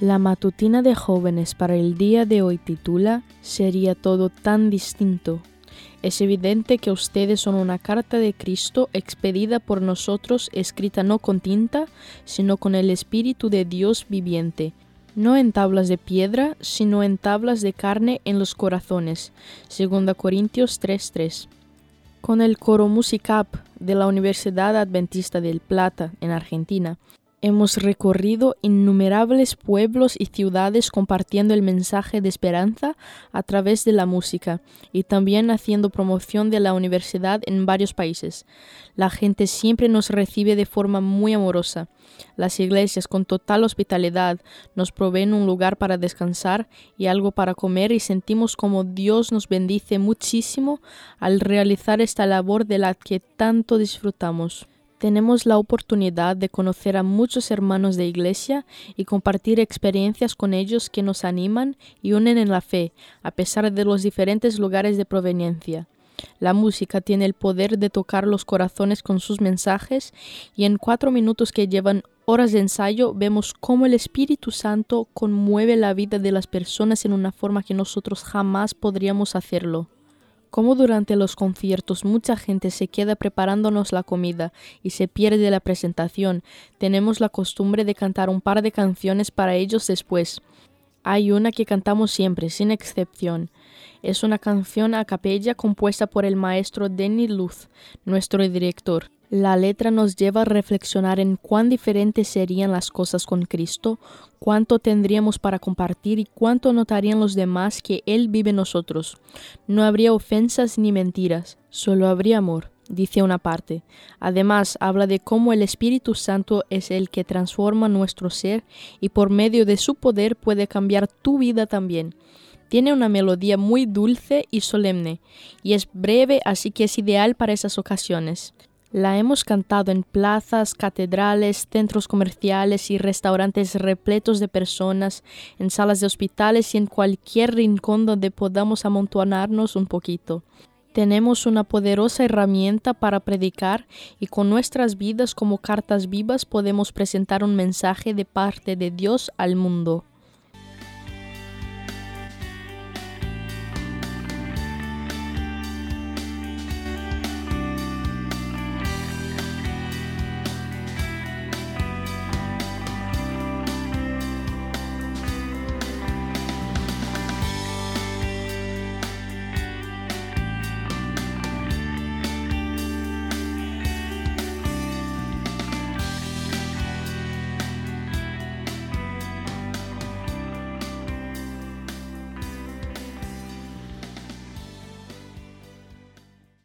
La matutina de jóvenes para el día de hoy titula Sería todo tan distinto. Es evidente que ustedes son una carta de Cristo expedida por nosotros, escrita no con tinta, sino con el Espíritu de Dios viviente, no en tablas de piedra, sino en tablas de carne en los corazones. 2 Corintios 3:3. Con el coro Musicap de la Universidad Adventista del Plata, en Argentina, Hemos recorrido innumerables pueblos y ciudades compartiendo el mensaje de esperanza a través de la música y también haciendo promoción de la universidad en varios países. La gente siempre nos recibe de forma muy amorosa. Las iglesias con total hospitalidad nos proveen un lugar para descansar y algo para comer y sentimos como Dios nos bendice muchísimo al realizar esta labor de la que tanto disfrutamos tenemos la oportunidad de conocer a muchos hermanos de iglesia y compartir experiencias con ellos que nos animan y unen en la fe, a pesar de los diferentes lugares de proveniencia. La música tiene el poder de tocar los corazones con sus mensajes y en cuatro minutos que llevan horas de ensayo vemos cómo el Espíritu Santo conmueve la vida de las personas en una forma que nosotros jamás podríamos hacerlo. Como durante los conciertos mucha gente se queda preparándonos la comida y se pierde la presentación, tenemos la costumbre de cantar un par de canciones para ellos después. Hay una que cantamos siempre, sin excepción. Es una canción a capella compuesta por el maestro Denny Luz, nuestro director. La letra nos lleva a reflexionar en cuán diferentes serían las cosas con Cristo, cuánto tendríamos para compartir y cuánto notarían los demás que Él vive en nosotros. No habría ofensas ni mentiras, solo habría amor, dice una parte. Además, habla de cómo el Espíritu Santo es el que transforma nuestro ser y por medio de su poder puede cambiar tu vida también. Tiene una melodía muy dulce y solemne, y es breve así que es ideal para esas ocasiones. La hemos cantado en plazas, catedrales, centros comerciales y restaurantes repletos de personas, en salas de hospitales y en cualquier rincón donde podamos amontonarnos un poquito. Tenemos una poderosa herramienta para predicar y con nuestras vidas como cartas vivas podemos presentar un mensaje de parte de Dios al mundo.